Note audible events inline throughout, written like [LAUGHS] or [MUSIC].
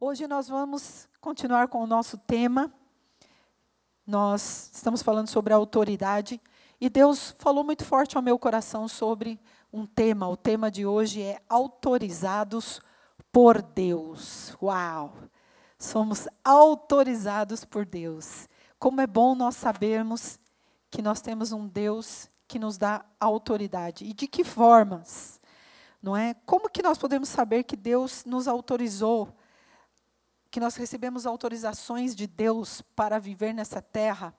Hoje nós vamos continuar com o nosso tema. Nós estamos falando sobre a autoridade e Deus falou muito forte ao meu coração sobre um tema. O tema de hoje é autorizados por Deus. Uau! Somos autorizados por Deus. Como é bom nós sabermos que nós temos um Deus que nos dá autoridade. E de que formas? Não é? Como que nós podemos saber que Deus nos autorizou, que nós recebemos autorizações de Deus para viver nessa terra?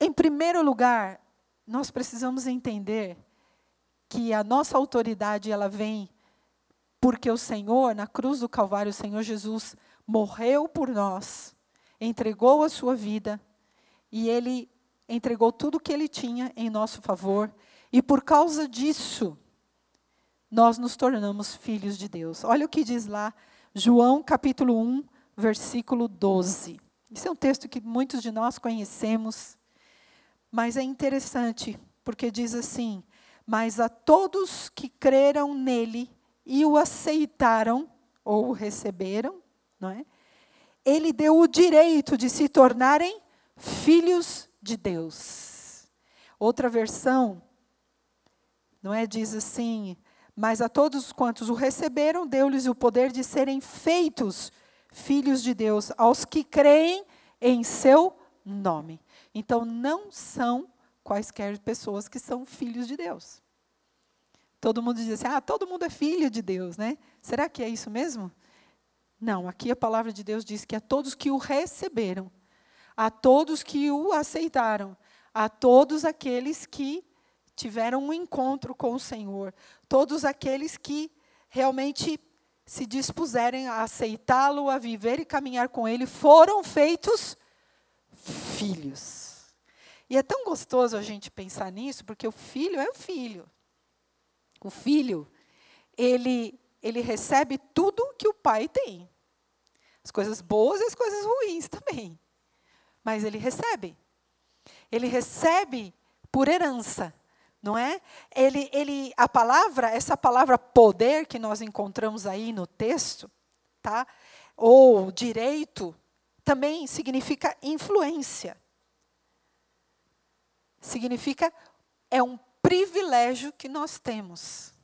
Em primeiro lugar, nós precisamos entender que a nossa autoridade ela vem porque o Senhor, na cruz do Calvário, o Senhor Jesus morreu por nós, entregou a sua vida e ele entregou tudo o que ele tinha em nosso favor, e por causa disso, nós nos tornamos filhos de Deus. Olha o que diz lá, João capítulo 1, versículo 12. Isso é um texto que muitos de nós conhecemos, mas é interessante, porque diz assim: Mas a todos que creram nele e o aceitaram, ou o receberam, não é? Ele deu o direito de se tornarem filhos de Deus. Outra versão, não é? Diz assim: Mas a todos quantos o receberam, deu-lhes o poder de serem feitos filhos de Deus, aos que creem em seu nome. Então, não são quaisquer pessoas que são filhos de Deus. Todo mundo diz assim: ah, todo mundo é filho de Deus, né? Será que é isso mesmo? Não, aqui a palavra de Deus diz que a todos que o receberam, a todos que o aceitaram, a todos aqueles que tiveram um encontro com o Senhor, todos aqueles que realmente se dispuserem a aceitá-lo, a viver e caminhar com ele, foram feitos filhos. E é tão gostoso a gente pensar nisso, porque o filho é o filho o filho, ele, ele recebe tudo que o pai tem. As coisas boas e as coisas ruins também. Mas ele recebe. Ele recebe por herança, não é? Ele, ele, a palavra, essa palavra poder que nós encontramos aí no texto, tá? Ou direito, também significa influência. Significa é um privilégio que nós temos.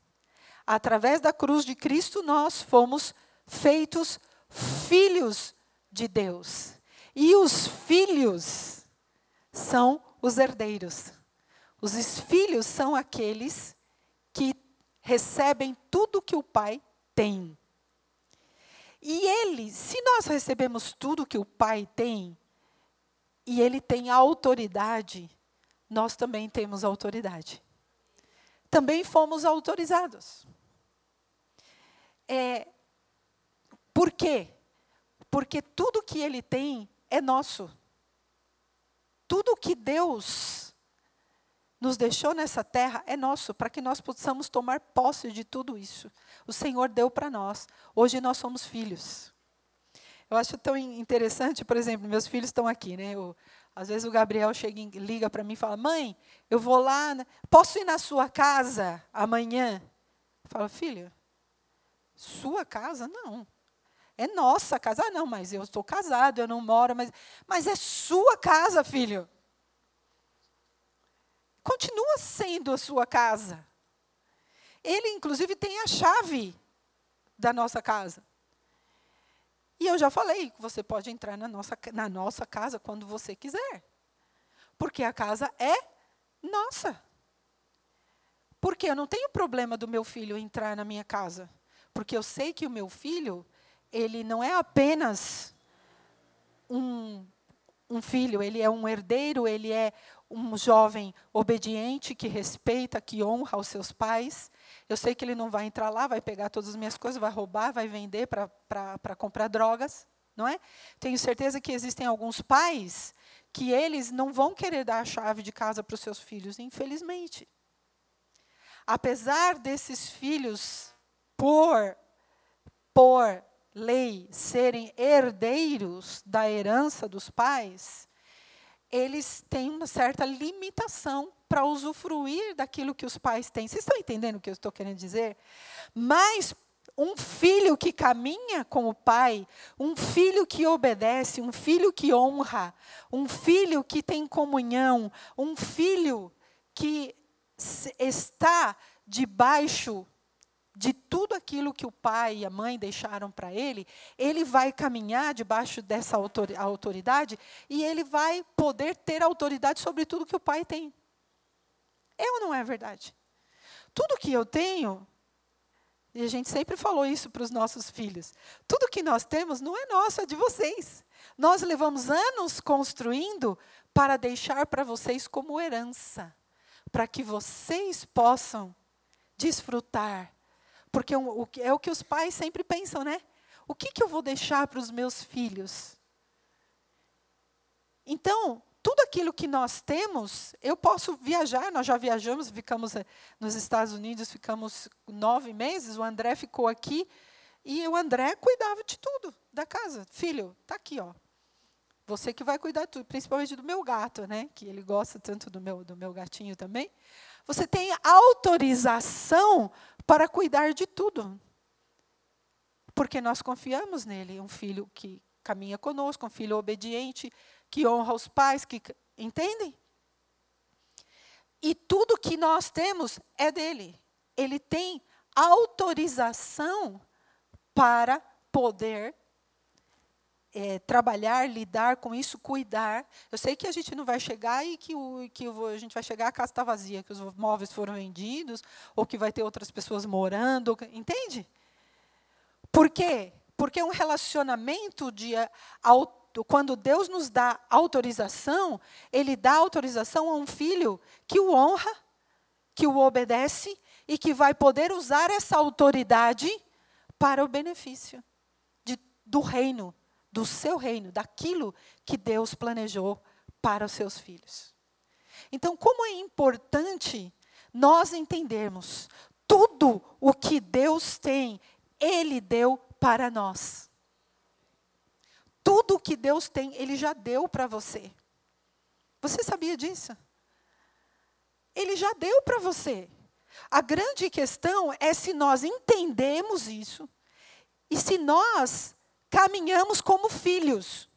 Através da cruz de Cristo, nós fomos feitos filhos de Deus. E os filhos são os herdeiros. Os filhos são aqueles que recebem tudo que o pai tem. E ele, se nós recebemos tudo que o pai tem, e ele tem autoridade, nós também temos autoridade também fomos autorizados. É, por quê? Porque tudo que ele tem é nosso. Tudo que Deus nos deixou nessa terra é nosso, para que nós possamos tomar posse de tudo isso. O Senhor deu para nós. Hoje nós somos filhos. Eu acho tão interessante, por exemplo, meus filhos estão aqui, né? O, às vezes o Gabriel chega, liga para mim e fala: Mãe, eu vou lá, posso ir na sua casa amanhã? Fala, filho, sua casa? Não. É nossa casa. Ah, não, mas eu estou casado, eu não moro, mas, mas é sua casa, filho. Continua sendo a sua casa. Ele, inclusive, tem a chave da nossa casa. E eu já falei que você pode entrar na nossa, na nossa casa quando você quiser. Porque a casa é nossa. Porque eu não tenho problema do meu filho entrar na minha casa. Porque eu sei que o meu filho, ele não é apenas um, um filho, ele é um herdeiro, ele é um jovem obediente, que respeita, que honra os seus pais. Eu sei que ele não vai entrar lá, vai pegar todas as minhas coisas, vai roubar, vai vender para comprar drogas, não é? Tenho certeza que existem alguns pais que eles não vão querer dar a chave de casa para os seus filhos, infelizmente. Apesar desses filhos, por, por lei, serem herdeiros da herança dos pais, eles têm uma certa limitação para usufruir daquilo que os pais têm. Vocês estão entendendo o que eu estou querendo dizer? Mas um filho que caminha com o pai, um filho que obedece, um filho que honra, um filho que tem comunhão, um filho que está debaixo de tudo aquilo que o pai e a mãe deixaram para ele, ele vai caminhar debaixo dessa autoridade e ele vai poder ter autoridade sobre tudo que o pai tem. É ou não é verdade? Tudo que eu tenho, e a gente sempre falou isso para os nossos filhos. Tudo que nós temos não é nosso, é de vocês. Nós levamos anos construindo para deixar para vocês como herança, para que vocês possam desfrutar. Porque é o que os pais sempre pensam, né? O que, que eu vou deixar para os meus filhos? Então, tudo aquilo que nós temos, eu posso viajar, nós já viajamos, ficamos eh, nos Estados Unidos, ficamos nove meses, o André ficou aqui, e o André cuidava de tudo, da casa. Filho, está aqui, ó. Você que vai cuidar de tudo, principalmente do meu gato, né? Que ele gosta tanto do meu, do meu gatinho também. Você tem autorização para cuidar de tudo. Porque nós confiamos nele, um filho que caminha conosco, um filho obediente, que honra os pais, que entendem? E tudo que nós temos é dele. Ele tem autorização para poder é, trabalhar, lidar com isso, cuidar. Eu sei que a gente não vai chegar e que, o, que a gente vai chegar a casa está vazia, que os móveis foram vendidos, ou que vai ter outras pessoas morando, entende? Por quê? Porque um relacionamento de quando Deus nos dá autorização, Ele dá autorização a um filho que o honra, que o obedece e que vai poder usar essa autoridade para o benefício de, do reino, do seu reino, daquilo que Deus planejou para os seus filhos. Então, como é importante nós entendermos tudo o que Deus tem, Ele deu para nós. Tudo o que Deus tem, Ele já deu para você. Você sabia disso? Ele já deu para você. A grande questão é se nós entendemos isso e se nós caminhamos como filhos.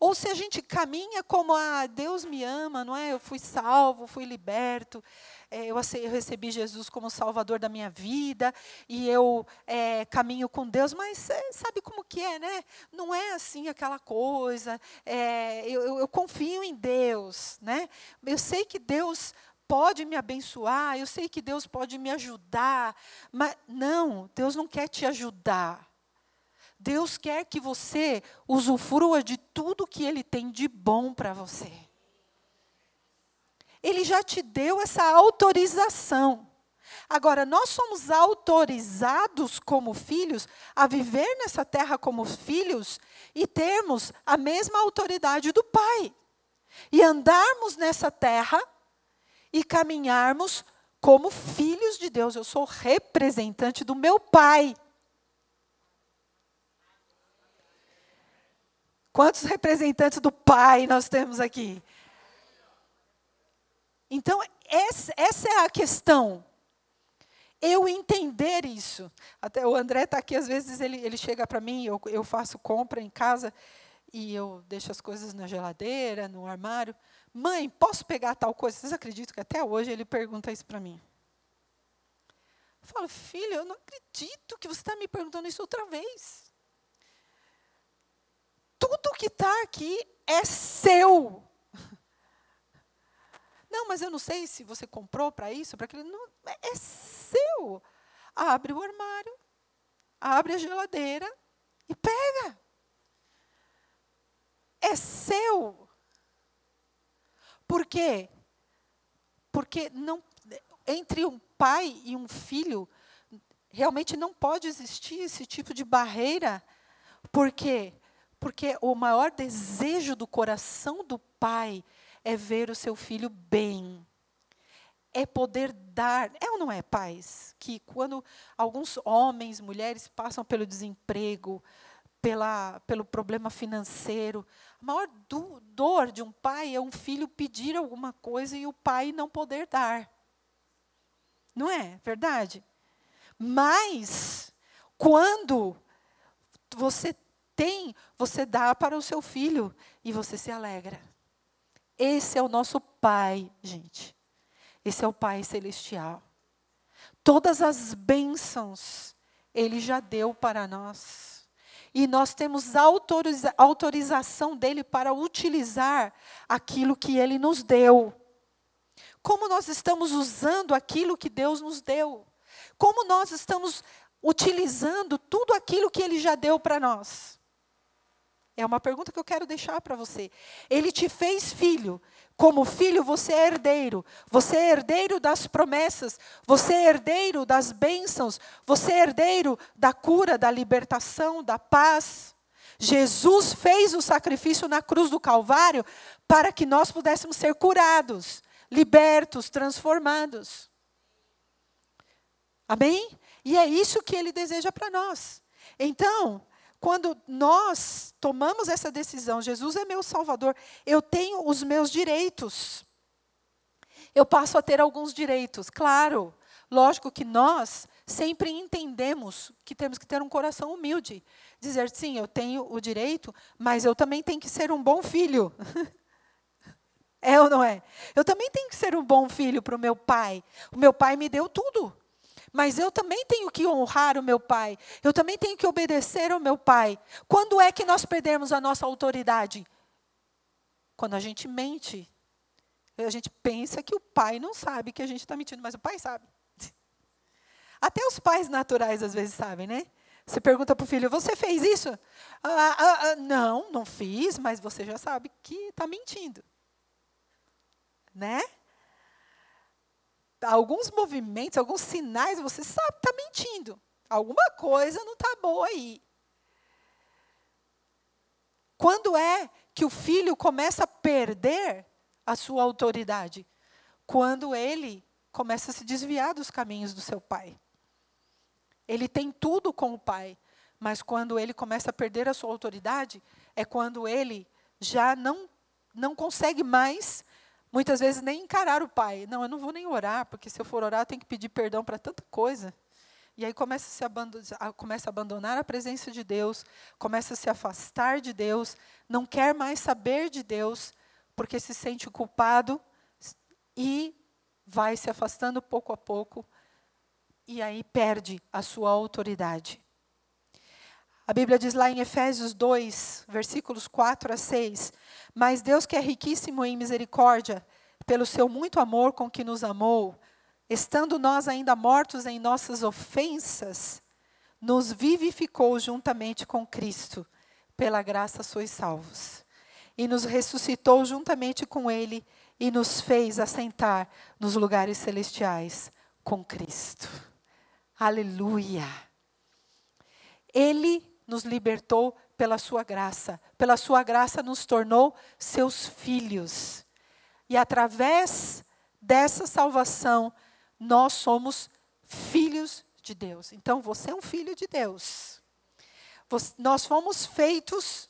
Ou se a gente caminha como, ah, Deus me ama, não é? Eu fui salvo, fui liberto, é, eu recebi Jesus como Salvador da minha vida, e eu é, caminho com Deus, mas é, sabe como que é, né? Não é assim aquela coisa, é, eu, eu, eu confio em Deus, né? Eu sei que Deus pode me abençoar, eu sei que Deus pode me ajudar, mas não, Deus não quer te ajudar. Deus quer que você usufrua de tudo que Ele tem de bom para você. Ele já te deu essa autorização. Agora, nós somos autorizados como filhos a viver nessa terra como filhos e termos a mesma autoridade do Pai. E andarmos nessa terra e caminharmos como filhos de Deus. Eu sou representante do meu Pai. Quantos representantes do Pai nós temos aqui? Então, essa é a questão. Eu entender isso. Até o André está aqui, às vezes ele, ele chega para mim, eu, eu faço compra em casa e eu deixo as coisas na geladeira, no armário. Mãe, posso pegar tal coisa? Vocês acreditam que até hoje ele pergunta isso para mim? Eu falo, filho, eu não acredito que você está me perguntando isso outra vez tudo que está aqui é seu. Não, mas eu não sei se você comprou para isso, para aquilo. Não, é seu. Abre o armário, abre a geladeira e pega. É seu. Por quê? Porque não, entre um pai e um filho, realmente não pode existir esse tipo de barreira. Por quê? Porque o maior desejo do coração do pai é ver o seu filho bem. É poder dar. É ou não é, pais? Que quando alguns homens, mulheres passam pelo desemprego, pela, pelo problema financeiro, a maior do, dor de um pai é um filho pedir alguma coisa e o pai não poder dar. Não é verdade? Mas, quando você tem, você dá para o seu filho e você se alegra. Esse é o nosso Pai, gente. Esse é o Pai celestial. Todas as bênçãos Ele já deu para nós. E nós temos autoriza autorização dele para utilizar aquilo que Ele nos deu. Como nós estamos usando aquilo que Deus nos deu? Como nós estamos utilizando tudo aquilo que Ele já deu para nós? É uma pergunta que eu quero deixar para você. Ele te fez filho. Como filho, você é herdeiro. Você é herdeiro das promessas. Você é herdeiro das bênçãos. Você é herdeiro da cura, da libertação, da paz. Jesus fez o sacrifício na cruz do Calvário para que nós pudéssemos ser curados, libertos, transformados. Amém? E é isso que ele deseja para nós. Então, quando nós tomamos essa decisão, Jesus é meu Salvador, eu tenho os meus direitos. Eu passo a ter alguns direitos, claro. Lógico que nós sempre entendemos que temos que ter um coração humilde. Dizer, sim, eu tenho o direito, mas eu também tenho que ser um bom filho. [LAUGHS] é ou não é? Eu também tenho que ser um bom filho para o meu pai. O meu pai me deu tudo. Mas eu também tenho que honrar o meu pai. Eu também tenho que obedecer ao meu pai. Quando é que nós perdemos a nossa autoridade? Quando a gente mente. A gente pensa que o pai não sabe que a gente está mentindo, mas o pai sabe. [LAUGHS] Até os pais naturais às vezes sabem, né? Você pergunta para o filho: Você fez isso? Ah, ah, ah, não, não fiz, mas você já sabe que está mentindo. Né? Alguns movimentos, alguns sinais, você sabe que está mentindo. Alguma coisa não está boa aí. Quando é que o filho começa a perder a sua autoridade? Quando ele começa a se desviar dos caminhos do seu pai. Ele tem tudo com o pai, mas quando ele começa a perder a sua autoridade, é quando ele já não, não consegue mais Muitas vezes nem encarar o pai. Não, eu não vou nem orar, porque se eu for orar, eu tenho que pedir perdão para tanta coisa. E aí começa a, se abandonar, começa a abandonar a presença de Deus, começa a se afastar de Deus, não quer mais saber de Deus, porque se sente culpado e vai se afastando pouco a pouco, e aí perde a sua autoridade. A Bíblia diz lá em Efésios 2, versículos 4 a 6: Mas Deus, que é riquíssimo em misericórdia, pelo seu muito amor com que nos amou, estando nós ainda mortos em nossas ofensas, nos vivificou juntamente com Cristo. Pela graça sois salvos. E nos ressuscitou juntamente com Ele e nos fez assentar nos lugares celestiais com Cristo. Aleluia! Ele nos libertou pela sua graça. Pela sua graça nos tornou seus filhos. E através dessa salvação, nós somos filhos de Deus. Então você é um filho de Deus. Nós fomos feitos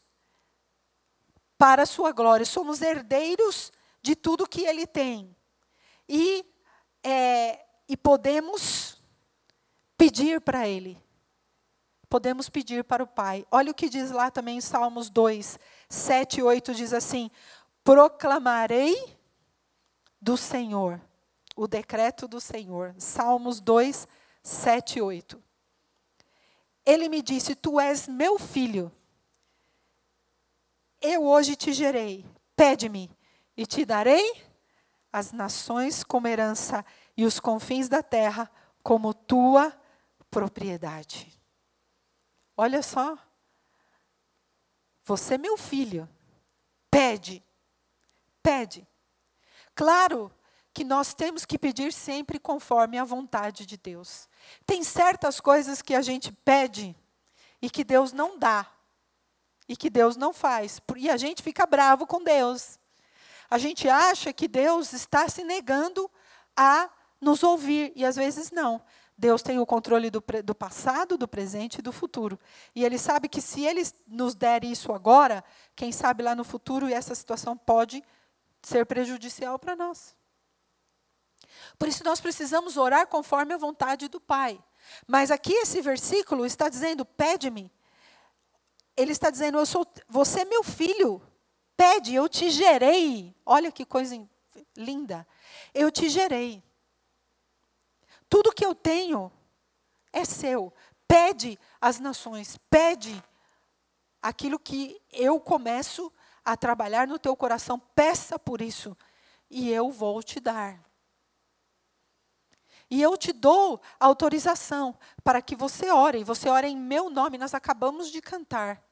para a sua glória, somos herdeiros de tudo que ele tem. E, é, e podemos pedir para ele podemos pedir para o Pai. Olha o que diz lá também em Salmos 2, 7 e 8, diz assim: Proclamarei do Senhor, o decreto do Senhor. Salmos 2, 7 e 8. Ele me disse: Tu és meu filho. Eu hoje te gerei. Pede-me e te darei as nações como herança e os confins da terra como tua propriedade. Olha só. Você, meu filho, pede, pede. Claro que nós temos que pedir sempre conforme a vontade de Deus. Tem certas coisas que a gente pede e que Deus não dá, e que Deus não faz, e a gente fica bravo com Deus. A gente acha que Deus está se negando a nos ouvir, e às vezes não. Deus tem o controle do, do, passado, do presente e do futuro. E Ele sabe que se Ele nos der isso agora, quem sabe lá no futuro essa situação pode ser prejudicial para nós. Por isso nós precisamos orar conforme a vontade do Pai. Mas aqui esse versículo está dizendo: pede-me. Ele está dizendo: eu sou, você é meu filho. Pede, eu te gerei. Olha que coisa linda. Eu te gerei. Tudo que eu tenho é seu. Pede às nações, pede aquilo que eu começo a trabalhar no teu coração, peça por isso, e eu vou te dar. E eu te dou autorização para que você ore. E você ore em meu nome. Nós acabamos de cantar.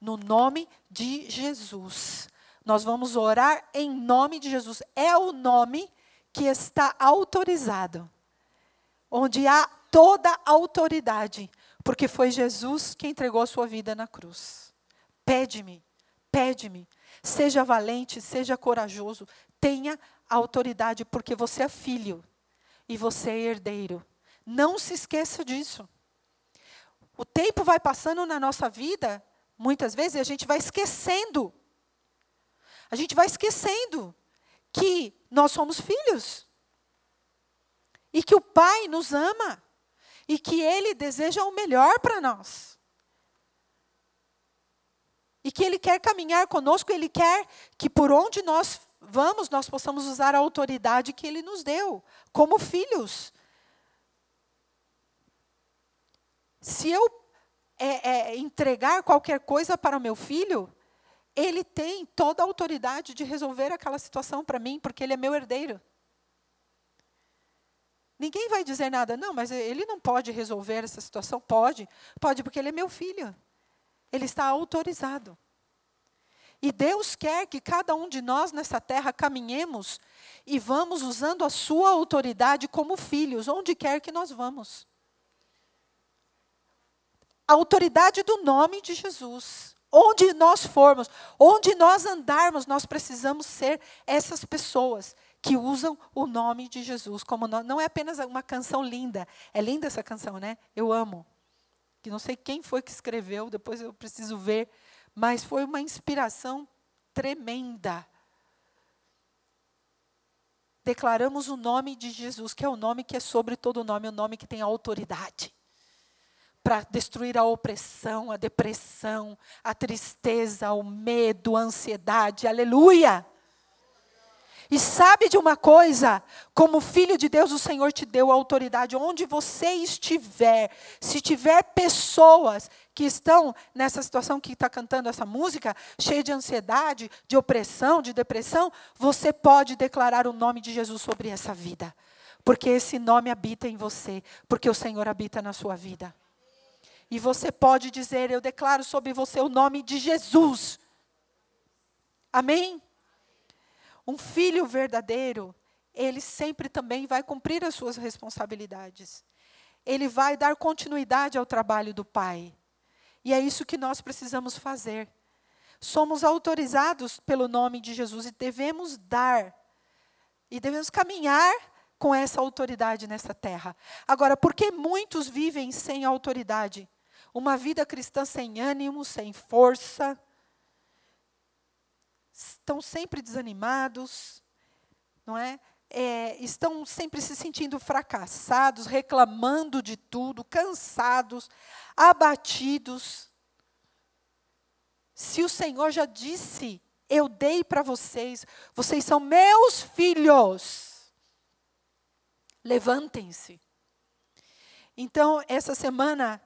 No nome de Jesus. Nós vamos orar em nome de Jesus. É o nome que está autorizado. Onde há toda a autoridade. Porque foi Jesus que entregou a sua vida na cruz. Pede-me, pede-me. Seja valente, seja corajoso. Tenha autoridade, porque você é filho e você é herdeiro. Não se esqueça disso. O tempo vai passando na nossa vida, muitas vezes, e a gente vai esquecendo. A gente vai esquecendo que nós somos filhos. E que o Pai nos ama. E que Ele deseja o melhor para nós. E que Ele quer caminhar conosco, Ele quer que por onde nós vamos, nós possamos usar a autoridade que Ele nos deu, como filhos. Se eu é, é, entregar qualquer coisa para o meu filho, ele tem toda a autoridade de resolver aquela situação para mim, porque ele é meu herdeiro. Ninguém vai dizer nada, não, mas ele não pode resolver essa situação. Pode, pode, porque ele é meu filho. Ele está autorizado. E Deus quer que cada um de nós nessa terra caminhemos e vamos usando a sua autoridade como filhos, onde quer que nós vamos. A autoridade do nome de Jesus. Onde nós formos, onde nós andarmos, nós precisamos ser essas pessoas que usam o nome de Jesus. Como não, é apenas uma canção linda. É linda essa canção, né? Eu amo. Que não sei quem foi que escreveu, depois eu preciso ver mas foi uma inspiração tremenda. Declaramos o nome de Jesus, que é o nome que é sobre todo nome, o nome que tem autoridade para destruir a opressão, a depressão, a tristeza, o medo, a ansiedade. Aleluia! E sabe de uma coisa? Como filho de Deus, o Senhor te deu autoridade. Onde você estiver, se tiver pessoas que estão nessa situação que está cantando essa música, cheia de ansiedade, de opressão, de depressão, você pode declarar o nome de Jesus sobre essa vida. Porque esse nome habita em você, porque o Senhor habita na sua vida. E você pode dizer: Eu declaro sobre você o nome de Jesus. Amém? Um filho verdadeiro, ele sempre também vai cumprir as suas responsabilidades. Ele vai dar continuidade ao trabalho do pai. E é isso que nós precisamos fazer. Somos autorizados pelo nome de Jesus e devemos dar. E devemos caminhar com essa autoridade nessa terra. Agora, por que muitos vivem sem autoridade? Uma vida cristã sem ânimo, sem força, estão sempre desanimados, não é? é? Estão sempre se sentindo fracassados, reclamando de tudo, cansados, abatidos. Se o Senhor já disse, eu dei para vocês, vocês são meus filhos. Levantem-se. Então, essa semana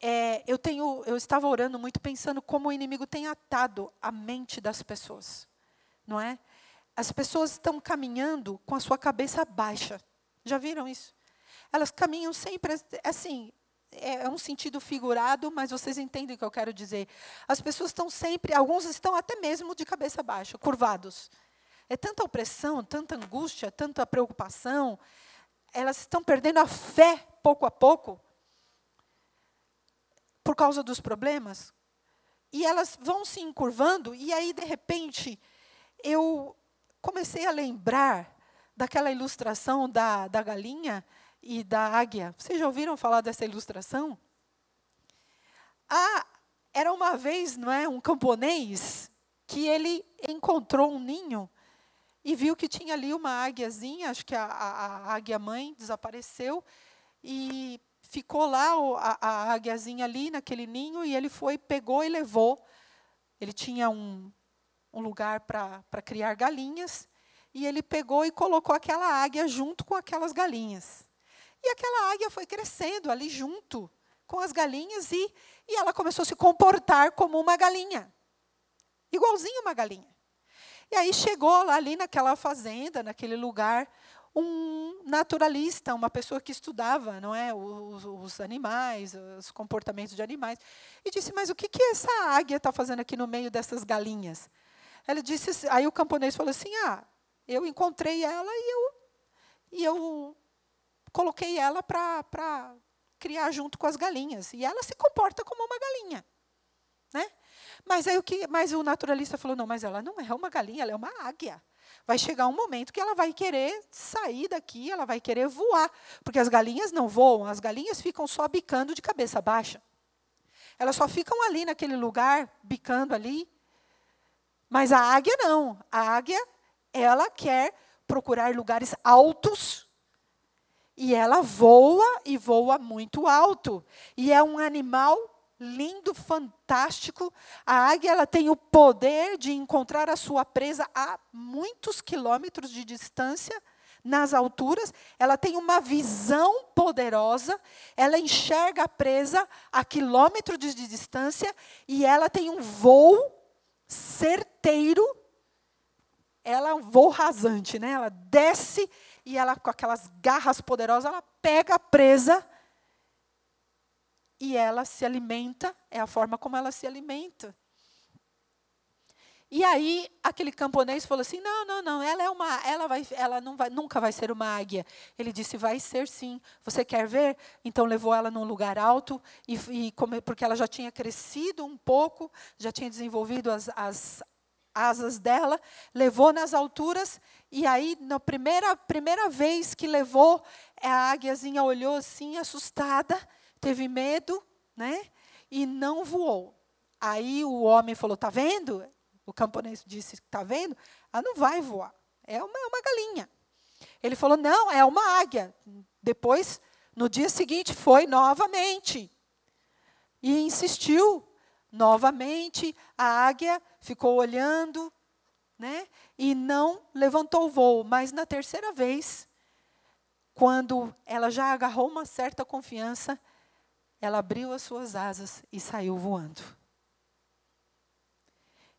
é, eu tenho, eu estava orando muito pensando como o inimigo tem atado a mente das pessoas, não é? As pessoas estão caminhando com a sua cabeça baixa. Já viram isso? Elas caminham sempre assim. É, é um sentido figurado, mas vocês entendem o que eu quero dizer. As pessoas estão sempre, alguns estão até mesmo de cabeça baixa, curvados. é tanta opressão, tanta angústia, tanta preocupação. Elas estão perdendo a fé pouco a pouco por causa dos problemas. E elas vão se encurvando, e aí, de repente, eu comecei a lembrar daquela ilustração da, da galinha e da águia. Vocês já ouviram falar dessa ilustração? Ah, era uma vez, não é, um camponês que ele encontrou um ninho e viu que tinha ali uma águiazinha, acho que a, a, a águia mãe desapareceu e ficou lá a, a águiazinha ali naquele ninho e ele foi, pegou e levou. Ele tinha um, um lugar para criar galinhas e ele pegou e colocou aquela águia junto com aquelas galinhas. E aquela águia foi crescendo ali junto com as galinhas e, e ela começou a se comportar como uma galinha. Igualzinho uma galinha. E aí chegou lá ali naquela fazenda, naquele lugar, um naturalista, uma pessoa que estudava, não é, os, os animais, os comportamentos de animais, e disse: mas o que que essa águia está fazendo aqui no meio dessas galinhas? Ela disse, aí o camponês falou assim: ah, eu encontrei ela e eu e eu coloquei ela para criar junto com as galinhas. E ela se comporta como uma galinha. Né? Mas aí o que, mas o naturalista falou: não, mas ela não é uma galinha, ela é uma águia. Vai chegar um momento que ela vai querer sair daqui, ela vai querer voar. Porque as galinhas não voam, as galinhas ficam só bicando de cabeça baixa. Elas só ficam ali naquele lugar, bicando ali. Mas a águia não. A águia, ela quer procurar lugares altos e ela voa e voa muito alto. E é um animal lindo, fantástico. A águia ela tem o poder de encontrar a sua presa a muitos quilômetros de distância, nas alturas. Ela tem uma visão poderosa. Ela enxerga a presa a quilômetros de distância e ela tem um voo certeiro. Ela é um voo rasante, né? Ela desce e ela, com aquelas garras poderosas, ela pega a presa e ela se alimenta, é a forma como ela se alimenta. E aí aquele camponês falou assim: "Não, não, não, ela é uma, ela vai, ela não vai, nunca vai ser uma águia". Ele disse: "Vai ser sim. Você quer ver?". Então levou ela num lugar alto e, e porque ela já tinha crescido um pouco, já tinha desenvolvido as, as asas dela, levou nas alturas, e aí, na primeira, primeira vez que levou, a águiazinha olhou assim, assustada, teve medo, né? E não voou. Aí o homem falou: Está vendo? O camponês disse: Está vendo? Ela não vai voar. É uma, é uma galinha. Ele falou: Não, é uma águia. Depois, no dia seguinte, foi novamente. E insistiu. Novamente, a águia ficou olhando, né? E não levantou o voo. Mas na terceira vez, quando ela já agarrou uma certa confiança, ela abriu as suas asas e saiu voando.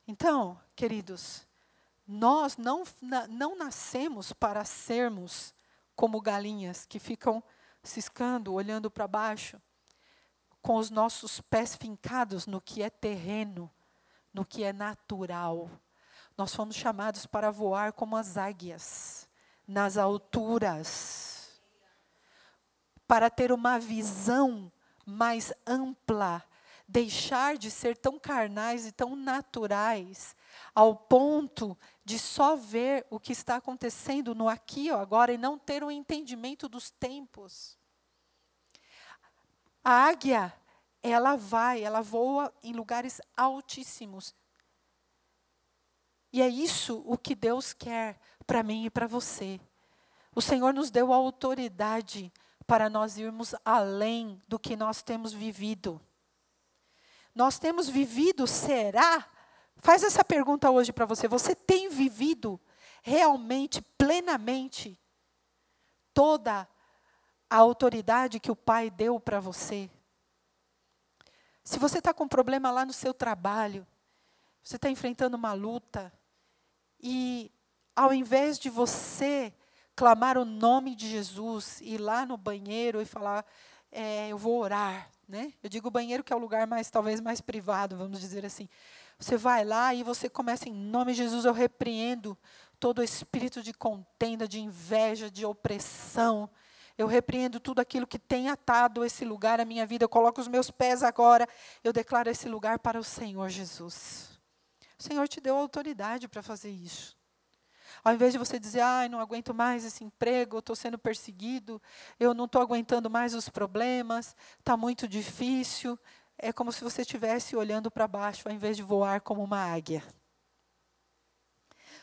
Então, queridos, nós não, não nascemos para sermos como galinhas que ficam ciscando, olhando para baixo com os nossos pés fincados no que é terreno, no que é natural. Nós fomos chamados para voar como as águias, nas alturas, para ter uma visão mais ampla, deixar de ser tão carnais e tão naturais, ao ponto de só ver o que está acontecendo no aqui ou agora e não ter um entendimento dos tempos. A águia, ela vai, ela voa em lugares altíssimos. E é isso o que Deus quer para mim e para você. O Senhor nos deu a autoridade para nós irmos além do que nós temos vivido. Nós temos vivido, será? Faz essa pergunta hoje para você. Você tem vivido realmente, plenamente, toda a autoridade que o Pai deu para você. Se você está com um problema lá no seu trabalho, você está enfrentando uma luta, e ao invés de você clamar o nome de Jesus, ir lá no banheiro e falar, é, eu vou orar, né? Eu digo banheiro que é o lugar mais, talvez, mais privado, vamos dizer assim. Você vai lá e você começa, em nome de Jesus, eu repreendo todo o espírito de contenda, de inveja, de opressão. Eu repreendo tudo aquilo que tem atado esse lugar à minha vida. Eu coloco os meus pés agora. Eu declaro esse lugar para o Senhor Jesus. O Senhor te deu autoridade para fazer isso. Ao invés de você dizer, ai, não aguento mais esse emprego, estou sendo perseguido, eu não estou aguentando mais os problemas, está muito difícil. É como se você estivesse olhando para baixo, ao invés de voar como uma águia.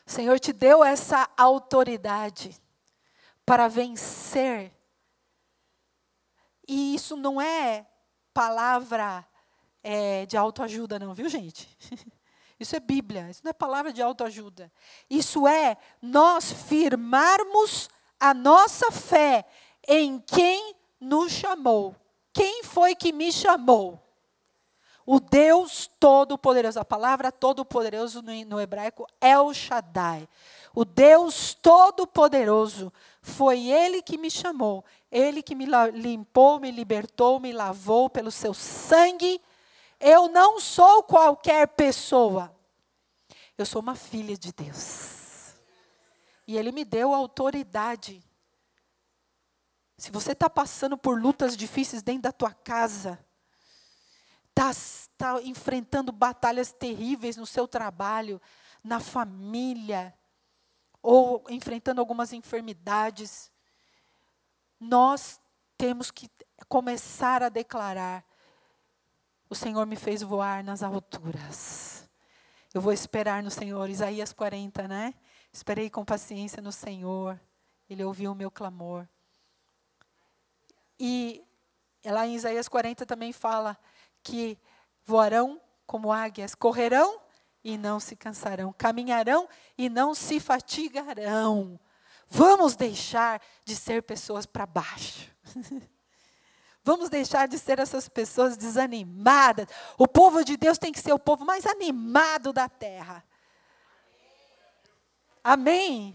O Senhor te deu essa autoridade para vencer. E isso não é palavra é, de autoajuda, não, viu, gente? [LAUGHS] Isso é Bíblia, isso não é palavra de autoajuda. Isso é nós firmarmos a nossa fé em quem nos chamou. Quem foi que me chamou? O Deus Todo-Poderoso. A palavra Todo-Poderoso no, hebraico é o Shaddai. O Deus Todo-Poderoso. Foi Ele que me chamou. Ele que me limpou, me libertou, me lavou pelo seu sangue. Eu não sou qualquer pessoa. Eu sou uma filha de Deus. E Ele me deu autoridade. Se você está passando por lutas difíceis dentro da tua casa, está tá enfrentando batalhas terríveis no seu trabalho, na família, ou enfrentando algumas enfermidades, nós temos que começar a declarar: o Senhor me fez voar nas alturas. Eu vou esperar no Senhor. Isaías 40, né? Esperei com paciência no Senhor. Ele ouviu o meu clamor. E lá em Isaías 40 também fala que voarão como águias, correrão e não se cansarão, caminharão e não se fatigarão. Vamos deixar de ser pessoas para baixo. [LAUGHS] Vamos deixar de ser essas pessoas desanimadas. O povo de Deus tem que ser o povo mais animado da terra. Amém?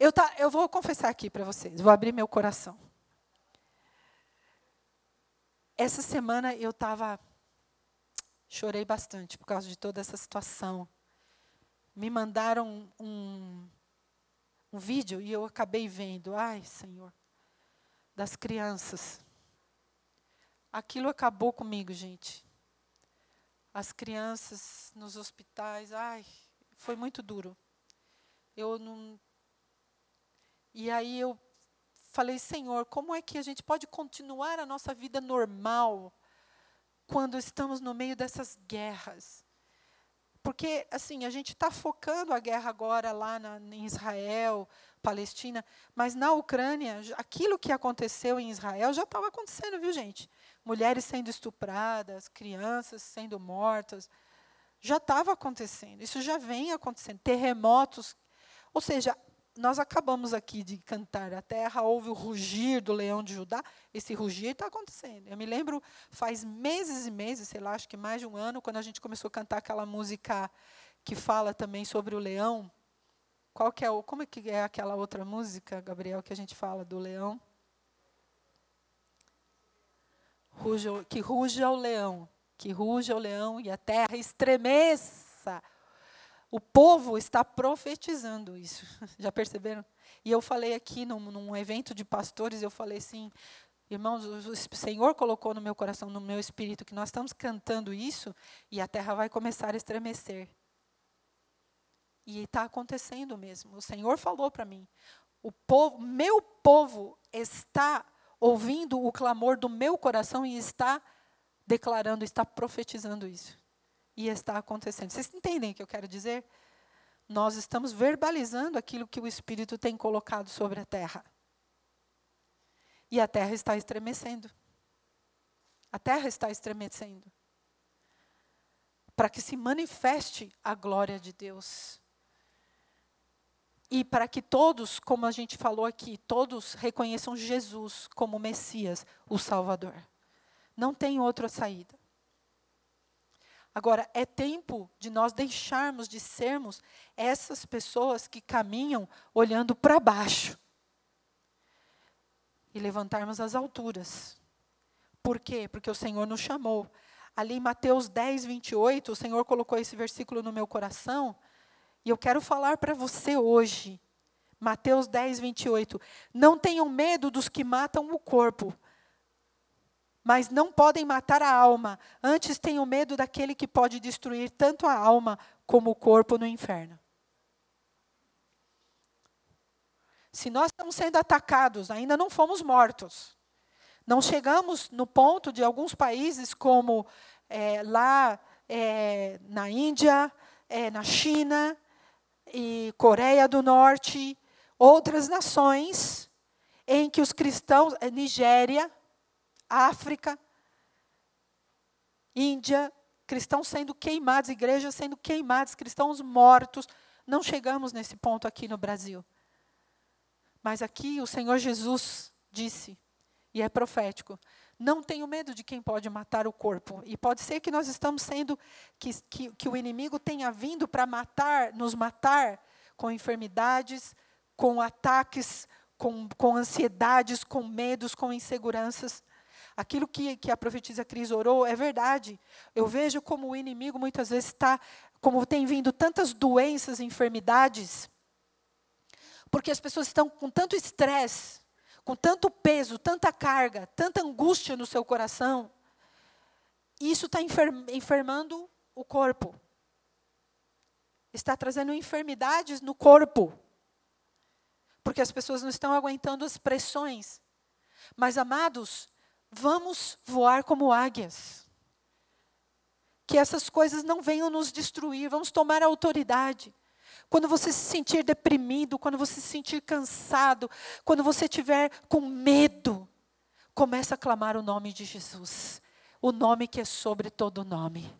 Eu, tá, eu vou confessar aqui para vocês, vou abrir meu coração. Essa semana eu estava. Chorei bastante por causa de toda essa situação. Me mandaram um, um vídeo e eu acabei vendo. Ai, Senhor, das crianças. Aquilo acabou comigo, gente. As crianças nos hospitais, ai, foi muito duro. Eu não. E aí eu falei, Senhor, como é que a gente pode continuar a nossa vida normal quando estamos no meio dessas guerras? Porque, assim, a gente está focando a guerra agora lá na, em Israel, Palestina, mas na Ucrânia, aquilo que aconteceu em Israel já estava acontecendo, viu, gente? Mulheres sendo estupradas, crianças sendo mortas, já estava acontecendo. Isso já vem acontecendo. Terremotos. Ou seja, nós acabamos aqui de cantar a terra, ouve o rugir do leão de Judá. Esse rugir está acontecendo. Eu me lembro, faz meses e meses, sei lá, acho que mais de um ano, quando a gente começou a cantar aquela música que fala também sobre o leão. Qual que é o, como é que é aquela outra música, Gabriel, que a gente fala do leão? Ruja, que ruja o leão, que ruja o leão e a terra estremeça o povo está profetizando isso. [LAUGHS] Já perceberam? E eu falei aqui num, num evento de pastores, eu falei assim, Irmãos, o Senhor colocou no meu coração, no meu espírito, que nós estamos cantando isso e a terra vai começar a estremecer. E está acontecendo mesmo. O Senhor falou para mim: o povo, meu povo está ouvindo o clamor do meu coração e está declarando, está profetizando isso e está acontecendo. Vocês entendem o que eu quero dizer? Nós estamos verbalizando aquilo que o Espírito tem colocado sobre a terra. E a terra está estremecendo. A terra está estremecendo. Para que se manifeste a glória de Deus. E para que todos, como a gente falou aqui, todos reconheçam Jesus como Messias, o Salvador. Não tem outra saída. Agora, é tempo de nós deixarmos de sermos essas pessoas que caminham olhando para baixo e levantarmos as alturas Por quê? Porque o Senhor nos chamou. Ali em Mateus 10, 28, o Senhor colocou esse versículo no meu coração. E eu quero falar para você hoje. Mateus 10, 28. Não tenham medo dos que matam o corpo, mas não podem matar a alma. Antes tenham medo daquele que pode destruir tanto a alma como o corpo no inferno. Se nós estamos sendo atacados, ainda não fomos mortos. Não chegamos no ponto de alguns países como é, lá é, na Índia, é, na China e Coreia do Norte, outras nações em que os cristãos, é, Nigéria, África, Índia, cristãos sendo queimados, igrejas sendo queimadas, cristãos mortos. Não chegamos nesse ponto aqui no Brasil. Mas aqui o Senhor Jesus disse, e é profético: não tenho medo de quem pode matar o corpo. E pode ser que nós estamos sendo, que, que, que o inimigo tenha vindo para matar, nos matar com enfermidades, com ataques, com, com ansiedades, com medos, com inseguranças. Aquilo que, que a profetisa Cris orou é verdade. Eu vejo como o inimigo muitas vezes está, como tem vindo tantas doenças, enfermidades, porque as pessoas estão com tanto estresse, com tanto peso, tanta carga, tanta angústia no seu coração. Isso está enfermando o corpo. Está trazendo enfermidades no corpo. Porque as pessoas não estão aguentando as pressões. Mas, amados, vamos voar como águias. Que essas coisas não venham nos destruir, vamos tomar a autoridade. Quando você se sentir deprimido, quando você se sentir cansado, quando você tiver com medo, comece a clamar o nome de Jesus, o nome que é sobre todo nome.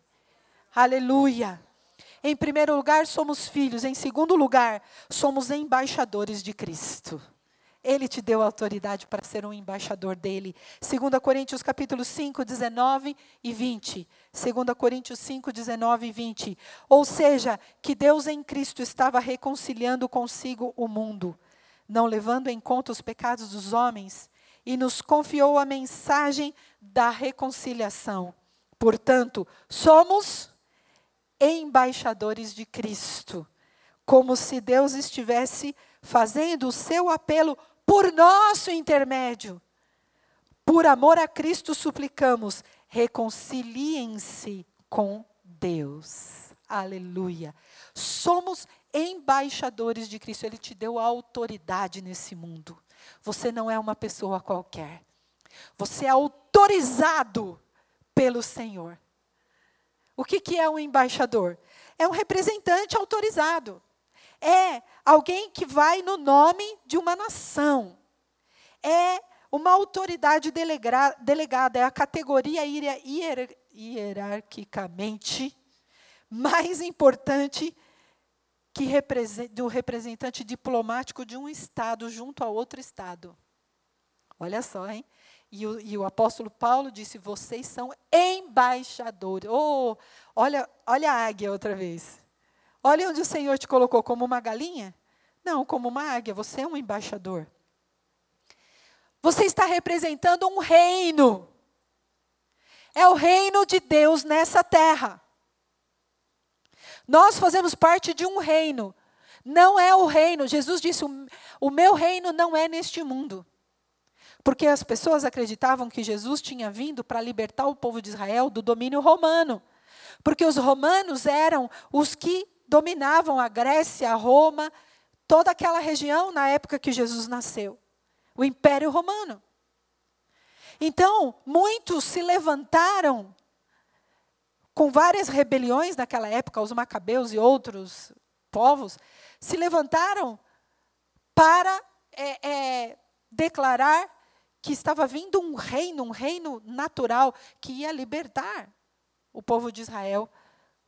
Aleluia. Em primeiro lugar, somos filhos. Em segundo lugar, somos embaixadores de Cristo. Ele te deu autoridade para ser um embaixador dele. 2 Coríntios capítulo 5, 19 e 20. 2 Coríntios 5, 19 e 20. Ou seja, que Deus em Cristo estava reconciliando consigo o mundo, não levando em conta os pecados dos homens, e nos confiou a mensagem da reconciliação. Portanto, somos embaixadores de Cristo, como se Deus estivesse fazendo o seu apelo por nosso intermédio. Por amor a Cristo suplicamos, reconciliem-se com Deus. Aleluia. Somos embaixadores de Cristo. Ele te deu autoridade nesse mundo. Você não é uma pessoa qualquer. Você é autorizado pelo Senhor. O que, que é um embaixador? É um representante autorizado. É alguém que vai no nome de uma nação. É uma autoridade delega, delegada, é a categoria hier, hierarquicamente mais importante que do representante diplomático de um Estado junto a outro Estado. Olha só, hein? E o, e o, apóstolo Paulo disse: vocês são embaixadores. Oh, olha, olha a águia outra vez. Olha onde o Senhor te colocou como uma galinha? Não, como uma águia. Você é um embaixador. Você está representando um reino. É o reino de Deus nessa terra. Nós fazemos parte de um reino. Não é o reino. Jesus disse: o meu reino não é neste mundo. Porque as pessoas acreditavam que Jesus tinha vindo para libertar o povo de Israel do domínio romano. Porque os romanos eram os que dominavam a Grécia, a Roma, toda aquela região na época que Jesus nasceu. O Império Romano. Então, muitos se levantaram com várias rebeliões naquela época, os macabeus e outros povos, se levantaram para é, é, declarar que estava vindo um reino, um reino natural, que ia libertar o povo de Israel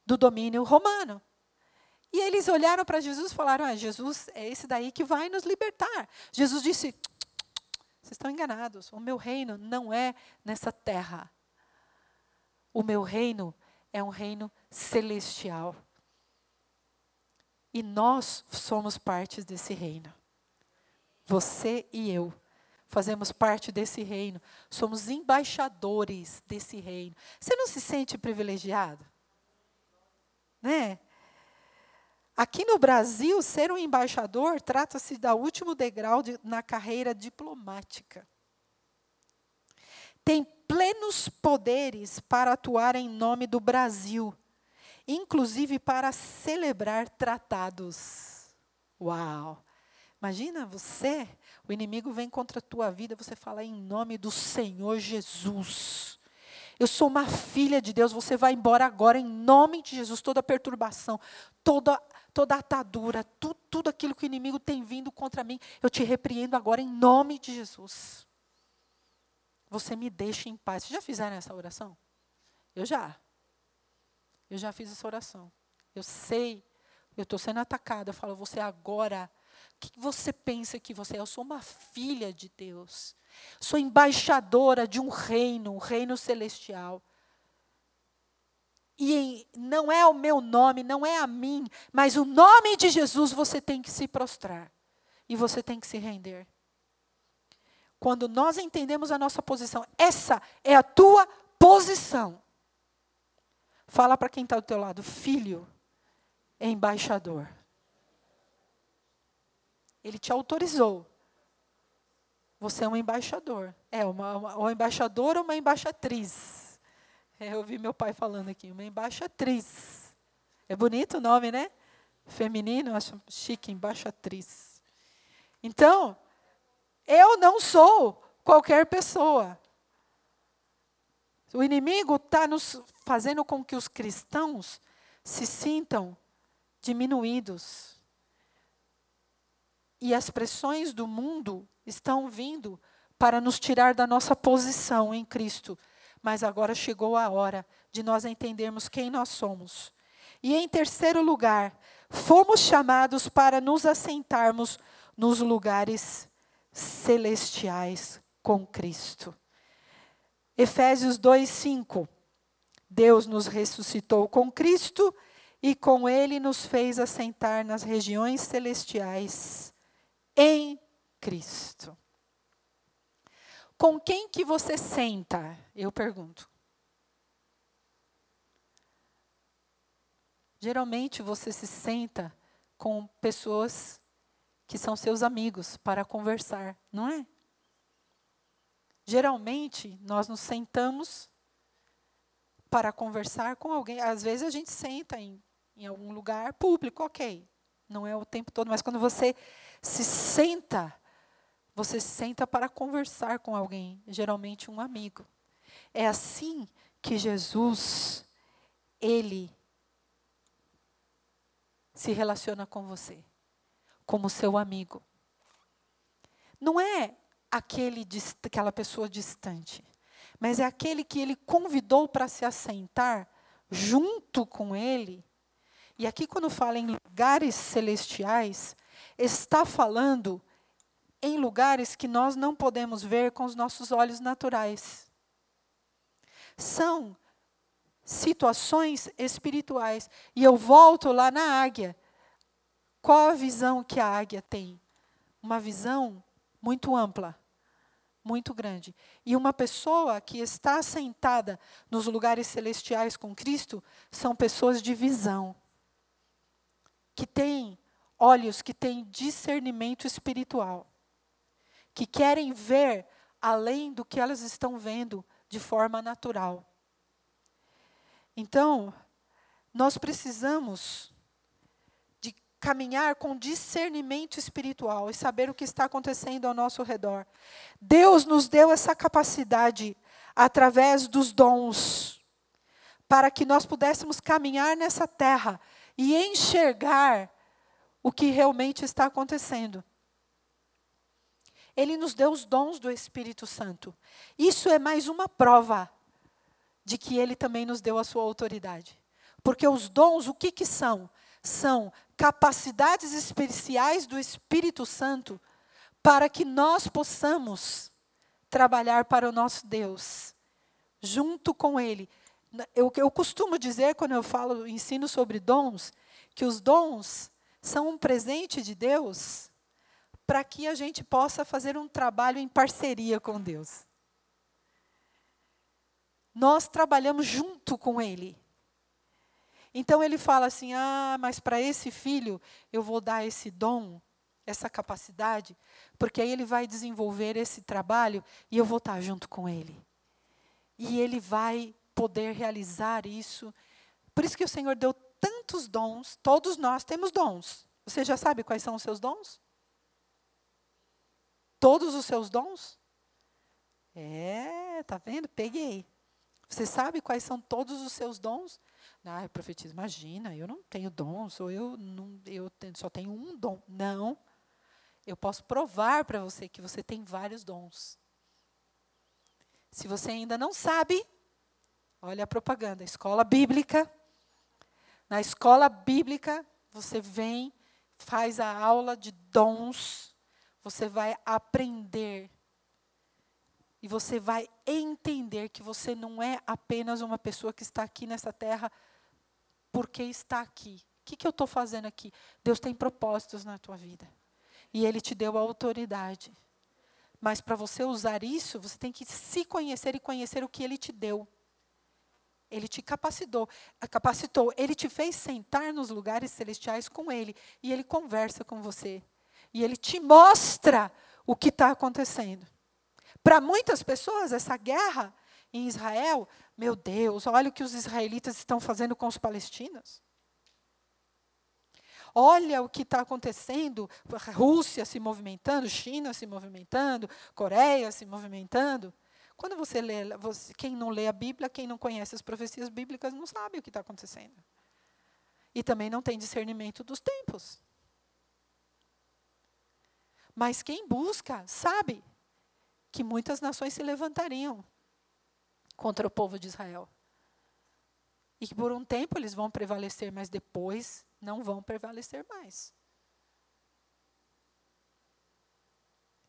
do domínio romano. E eles olharam para Jesus e falaram: ah, Jesus é esse daí que vai nos libertar. Jesus disse: vocês estão enganados, o meu reino não é nessa terra. O meu reino é um reino celestial. E nós somos partes desse reino. Você e eu fazemos parte desse reino, somos embaixadores desse reino. Você não se sente privilegiado? Né? Aqui no Brasil, ser um embaixador trata-se da último degrau de, na carreira diplomática. Tem plenos poderes para atuar em nome do Brasil, inclusive para celebrar tratados. Uau! Imagina você, o inimigo vem contra a tua vida, você fala em nome do Senhor Jesus. Eu sou uma filha de Deus, você vai embora agora em nome de Jesus. Toda perturbação, toda toda atadura, tu, tudo aquilo que o inimigo tem vindo contra mim, eu te repreendo agora em nome de Jesus. Você me deixa em paz. Vocês já fizeram essa oração? Eu já. Eu já fiz essa oração. Eu sei, eu estou sendo atacada. Eu falo, você agora, o que você pensa que você é? Eu sou uma filha de Deus. Sou embaixadora de um reino, um reino celestial. E não é o meu nome, não é a mim, mas o nome de Jesus você tem que se prostrar. E você tem que se render. Quando nós entendemos a nossa posição, essa é a tua posição. Fala para quem está do teu lado, filho, é embaixador. Ele te autorizou. Você é um embaixador. É, uma, uma, uma embaixadora ou uma embaixatriz. É, eu ouvi meu pai falando aqui, uma embaixatriz. É bonito o nome, né? Feminino, acho chique, embaixatriz. Então, eu não sou qualquer pessoa. O inimigo está nos fazendo com que os cristãos se sintam diminuídos. E as pressões do mundo estão vindo para nos tirar da nossa posição em Cristo mas agora chegou a hora de nós entendermos quem nós somos. E em terceiro lugar, fomos chamados para nos assentarmos nos lugares celestiais com Cristo. Efésios 2:5. Deus nos ressuscitou com Cristo e com ele nos fez assentar nas regiões celestiais em Cristo. Com quem que você senta? Eu pergunto. Geralmente você se senta com pessoas que são seus amigos para conversar, não é? Geralmente nós nos sentamos para conversar com alguém. Às vezes a gente senta em, em algum lugar público, ok. Não é o tempo todo, mas quando você se senta você senta para conversar com alguém, geralmente um amigo. É assim que Jesus, ele se relaciona com você, como seu amigo. Não é aquele aquela pessoa distante, mas é aquele que ele convidou para se assentar junto com ele. E aqui, quando fala em lugares celestiais, está falando em lugares que nós não podemos ver com os nossos olhos naturais. São situações espirituais. E eu volto lá na águia. Qual a visão que a águia tem? Uma visão muito ampla, muito grande. E uma pessoa que está sentada nos lugares celestiais com Cristo são pessoas de visão, que têm olhos, que têm discernimento espiritual que querem ver além do que elas estão vendo de forma natural. Então, nós precisamos de caminhar com discernimento espiritual e saber o que está acontecendo ao nosso redor. Deus nos deu essa capacidade através dos dons para que nós pudéssemos caminhar nessa terra e enxergar o que realmente está acontecendo. Ele nos deu os dons do Espírito Santo. Isso é mais uma prova de que ele também nos deu a sua autoridade. Porque os dons, o que, que são? São capacidades especiais do Espírito Santo para que nós possamos trabalhar para o nosso Deus, junto com Ele. Eu, eu costumo dizer, quando eu falo, ensino sobre dons, que os dons são um presente de Deus para que a gente possa fazer um trabalho em parceria com Deus. Nós trabalhamos junto com Ele. Então ele fala assim: ah, mas para esse filho eu vou dar esse dom, essa capacidade, porque aí ele vai desenvolver esse trabalho e eu vou estar junto com ele. E ele vai poder realizar isso. Por isso que o Senhor deu tantos dons, todos nós temos dons. Você já sabe quais são os seus dons? Todos os seus dons? É, tá vendo? Peguei. Você sabe quais são todos os seus dons? Ah, profetiza, imagina, eu não tenho dons, ou eu, não, eu só tenho um dom. Não. Eu posso provar para você que você tem vários dons. Se você ainda não sabe, olha a propaganda, escola bíblica. Na escola bíblica, você vem, faz a aula de dons, você vai aprender e você vai entender que você não é apenas uma pessoa que está aqui nessa terra porque está aqui. O que, que eu estou fazendo aqui? Deus tem propósitos na tua vida. E Ele te deu a autoridade. Mas para você usar isso, você tem que se conhecer e conhecer o que Ele te deu. Ele te capacitou, capacitou, ele te fez sentar nos lugares celestiais com ele e ele conversa com você. E ele te mostra o que está acontecendo. Para muitas pessoas, essa guerra em Israel meu Deus, olha o que os israelitas estão fazendo com os palestinos. Olha o que está acontecendo, Rússia se movimentando, China se movimentando, Coreia se movimentando. Quando você lê, você, quem não lê a Bíblia, quem não conhece as profecias bíblicas, não sabe o que está acontecendo. E também não tem discernimento dos tempos. Mas quem busca, sabe que muitas nações se levantariam contra o povo de Israel. E que por um tempo eles vão prevalecer, mas depois não vão prevalecer mais.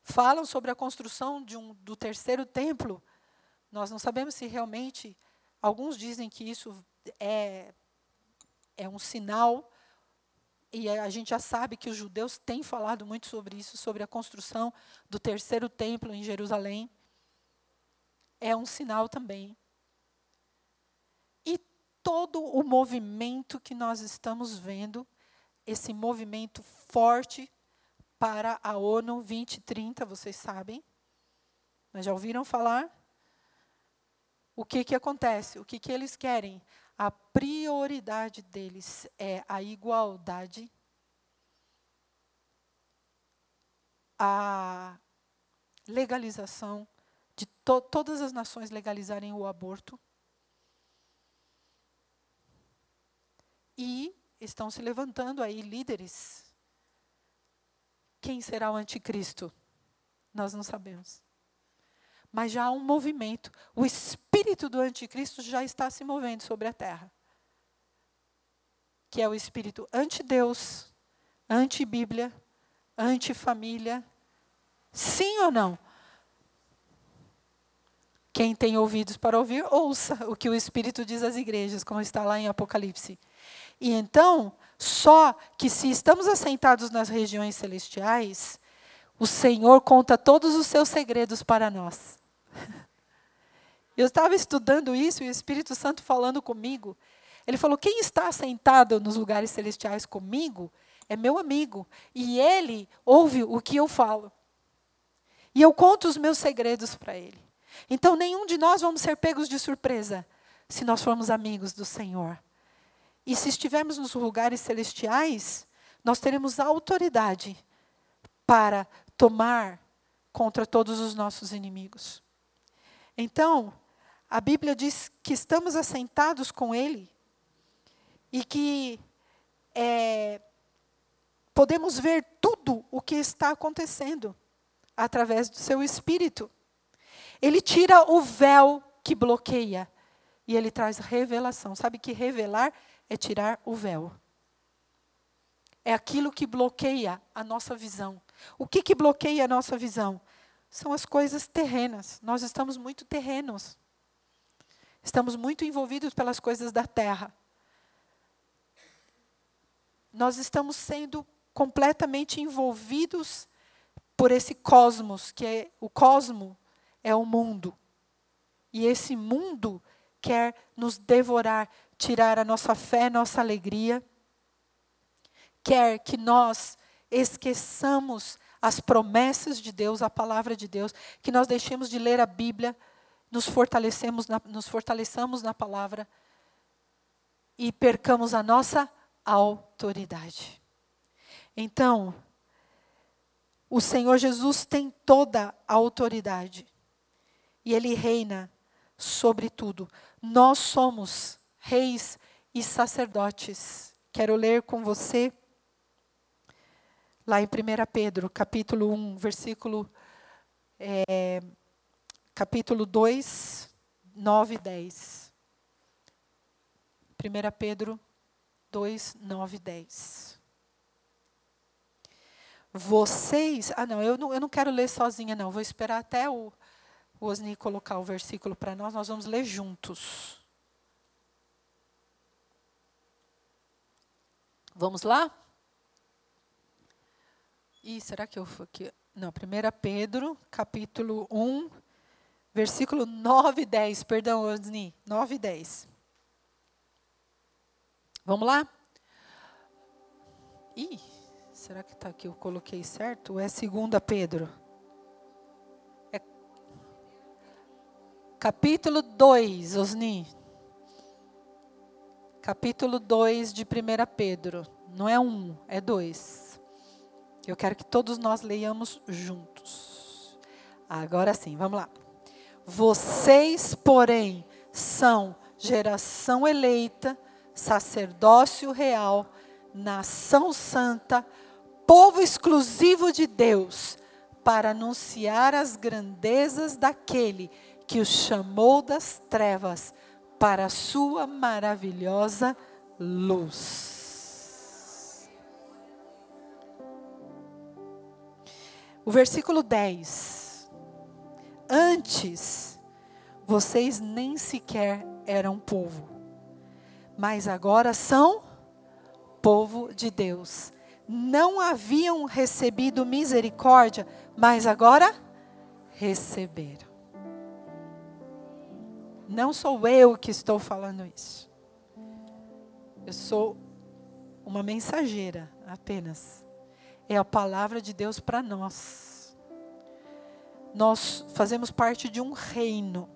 Falam sobre a construção um, do terceiro templo. Nós não sabemos se realmente. Alguns dizem que isso é, é um sinal, e a gente já sabe que os judeus têm falado muito sobre isso, sobre a construção do terceiro templo em Jerusalém é um sinal também. E todo o movimento que nós estamos vendo, esse movimento forte para a ONU 2030, vocês sabem? Mas já ouviram falar? O que, que acontece? O que, que eles querem? A prioridade deles é a igualdade, a legalização de to todas as nações legalizarem o aborto. E estão se levantando aí líderes. Quem será o anticristo? Nós não sabemos. Mas já há um movimento. O espírito do anticristo já está se movendo sobre a terra. Que é o espírito anti-Deus, anti-Bíblia, anti-família. Sim ou não? Quem tem ouvidos para ouvir, ouça o que o Espírito diz às igrejas, como está lá em Apocalipse. E então, só que se estamos assentados nas regiões celestiais, o Senhor conta todos os seus segredos para nós. Eu estava estudando isso e o Espírito Santo falando comigo. Ele falou: quem está sentado nos lugares celestiais comigo é meu amigo. E ele ouve o que eu falo. E eu conto os meus segredos para ele. Então, nenhum de nós vamos ser pegos de surpresa se nós formos amigos do Senhor. E se estivermos nos lugares celestiais, nós teremos autoridade para tomar contra todos os nossos inimigos. Então, a Bíblia diz que estamos assentados com Ele e que é, podemos ver tudo o que está acontecendo através do Seu Espírito. Ele tira o véu que bloqueia e ele traz revelação. Sabe que revelar é tirar o véu. É aquilo que bloqueia a nossa visão. O que, que bloqueia a nossa visão? São as coisas terrenas. Nós estamos muito terrenos. Estamos muito envolvidos pelas coisas da terra. Nós estamos sendo completamente envolvidos por esse cosmos, que é o cosmo é o mundo. E esse mundo quer nos devorar, tirar a nossa fé, nossa alegria. Quer que nós esqueçamos as promessas de Deus, a palavra de Deus, que nós deixemos de ler a Bíblia, nos fortalecemos na, nos fortaleçamos na palavra e percamos a nossa autoridade. Então, o Senhor Jesus tem toda a autoridade e ele reina sobre tudo. Nós somos reis e sacerdotes. Quero ler com você lá em 1 Pedro, capítulo 1, versículo é, capítulo 2, 9 e 10. 1 Pedro 2, 9 e 10. Vocês. Ah, não eu, não, eu não quero ler sozinha, não. Vou esperar até o, o Osni colocar o versículo para nós. Nós vamos ler juntos. Vamos lá? Ih, será que eu. Que, não, 1 Pedro, capítulo 1, versículo 9 e 10. Perdão, Osni. 9 e 10. Vamos lá? Ih, será que está aqui? Eu coloquei certo? Ou é 2 Pedro? É capítulo 2, Osni. Capítulo 2 de 1 Pedro. Não é um, é Eu quero que todos nós leiamos juntos. Agora sim, vamos lá. Vocês, porém, são geração eleita sacerdócio real, nação santa, povo exclusivo de Deus, para anunciar as grandezas daquele que os chamou das trevas para a sua maravilhosa luz. O versículo 10. Antes, vocês nem sequer eram povo mas agora são povo de Deus. Não haviam recebido misericórdia, mas agora receberam. Não sou eu que estou falando isso. Eu sou uma mensageira apenas. É a palavra de Deus para nós. Nós fazemos parte de um reino.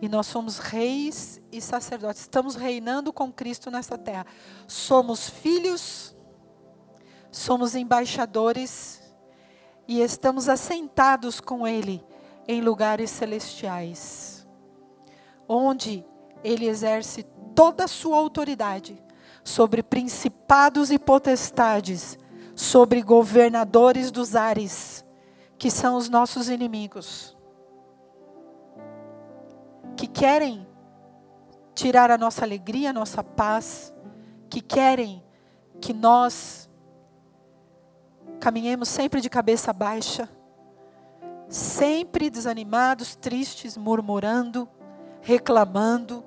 E nós somos reis e sacerdotes. Estamos reinando com Cristo nessa terra. Somos filhos, somos embaixadores e estamos assentados com Ele em lugares celestiais, onde Ele exerce toda a sua autoridade sobre principados e potestades, sobre governadores dos ares, que são os nossos inimigos que querem tirar a nossa alegria, a nossa paz, que querem que nós caminhemos sempre de cabeça baixa, sempre desanimados, tristes, murmurando, reclamando.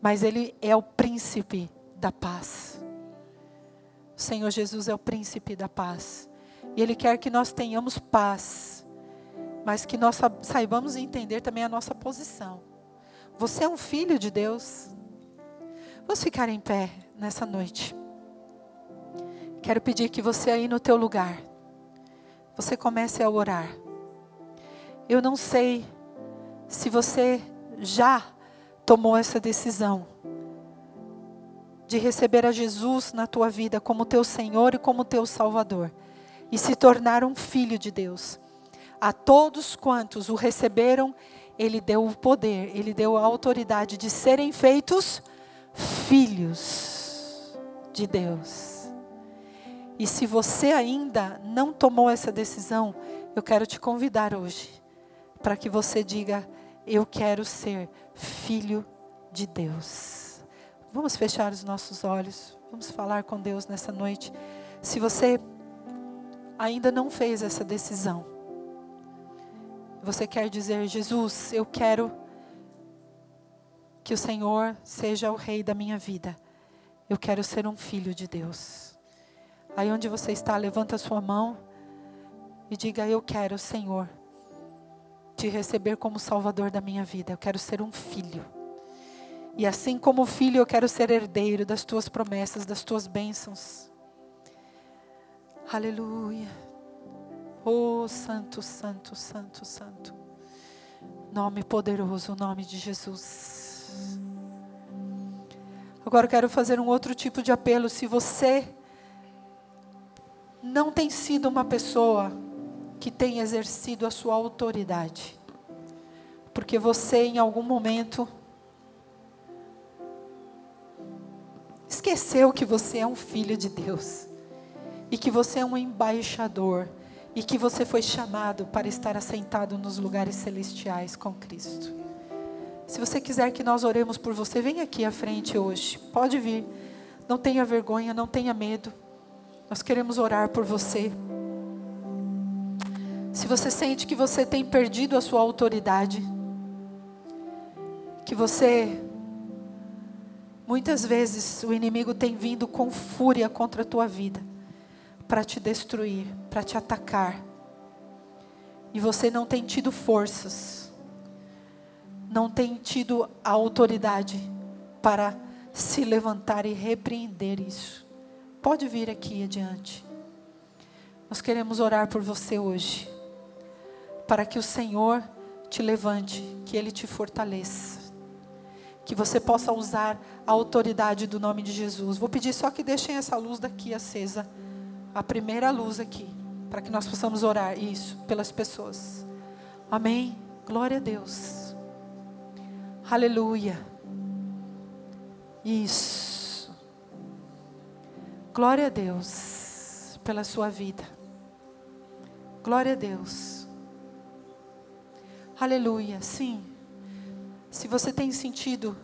Mas Ele é o príncipe da paz. O Senhor Jesus é o príncipe da paz. E Ele quer que nós tenhamos paz, mas que nós saibamos entender também a nossa posição. Você é um filho de Deus. Vamos ficar em pé nessa noite. Quero pedir que você aí no teu lugar, você comece a orar. Eu não sei se você já tomou essa decisão de receber a Jesus na tua vida como teu Senhor e como teu Salvador e se tornar um filho de Deus. A todos quantos o receberam, ele deu o poder, ele deu a autoridade de serem feitos filhos de Deus. E se você ainda não tomou essa decisão, eu quero te convidar hoje para que você diga: Eu quero ser filho de Deus. Vamos fechar os nossos olhos, vamos falar com Deus nessa noite. Se você ainda não fez essa decisão, você quer dizer, Jesus, eu quero que o Senhor seja o Rei da minha vida. Eu quero ser um filho de Deus. Aí onde você está, levanta a sua mão e diga: Eu quero, Senhor, te receber como Salvador da minha vida. Eu quero ser um filho. E assim como filho, eu quero ser herdeiro das tuas promessas, das tuas bênçãos. Aleluia. Oh, Santo, Santo, Santo, Santo. Nome poderoso, nome de Jesus. Agora eu quero fazer um outro tipo de apelo. Se você não tem sido uma pessoa que tem exercido a sua autoridade, porque você em algum momento esqueceu que você é um filho de Deus e que você é um embaixador e que você foi chamado para estar assentado nos lugares celestiais com Cristo. Se você quiser que nós oremos por você, vem aqui à frente hoje. Pode vir. Não tenha vergonha, não tenha medo. Nós queremos orar por você. Se você sente que você tem perdido a sua autoridade, que você muitas vezes o inimigo tem vindo com fúria contra a tua vida para te destruir, para te atacar. E você não tem tido forças não tem tido a autoridade para se levantar e repreender isso. Pode vir aqui adiante. Nós queremos orar por você hoje, para que o Senhor te levante, que Ele te fortaleça, que você possa usar a autoridade do nome de Jesus. Vou pedir só que deixem essa luz daqui acesa, a primeira luz aqui, para que nós possamos orar isso pelas pessoas. Amém? Glória a Deus. Aleluia. Isso. Glória a Deus pela sua vida. Glória a Deus. Aleluia. Sim. Se você tem sentido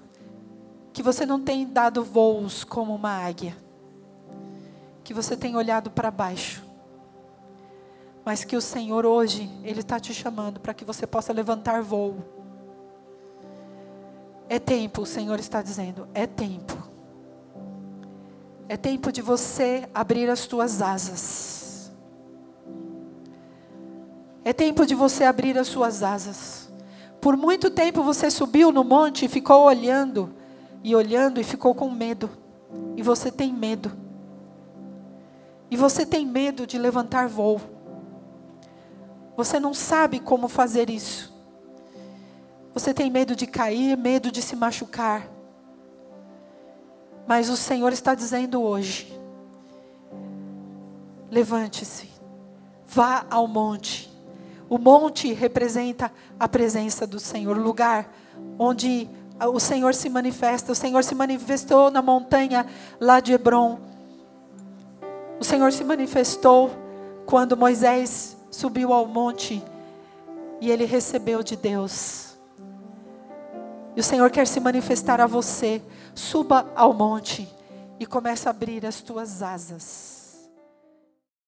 que você não tem dado voos como uma águia, que você tem olhado para baixo, mas que o Senhor hoje, Ele está te chamando para que você possa levantar voo é tempo, o Senhor está dizendo, é tempo. É tempo de você abrir as tuas asas. É tempo de você abrir as suas asas. Por muito tempo você subiu no monte e ficou olhando, e olhando e ficou com medo. E você tem medo. E você tem medo de levantar voo. Você não sabe como fazer isso. Você tem medo de cair, medo de se machucar. Mas o Senhor está dizendo hoje: levante-se, vá ao monte. O monte representa a presença do Senhor, o lugar onde o Senhor se manifesta. O Senhor se manifestou na montanha lá de Hebron. O Senhor se manifestou quando Moisés subiu ao monte e ele recebeu de Deus e o Senhor quer se manifestar a você. Suba ao monte e comece a abrir as tuas asas.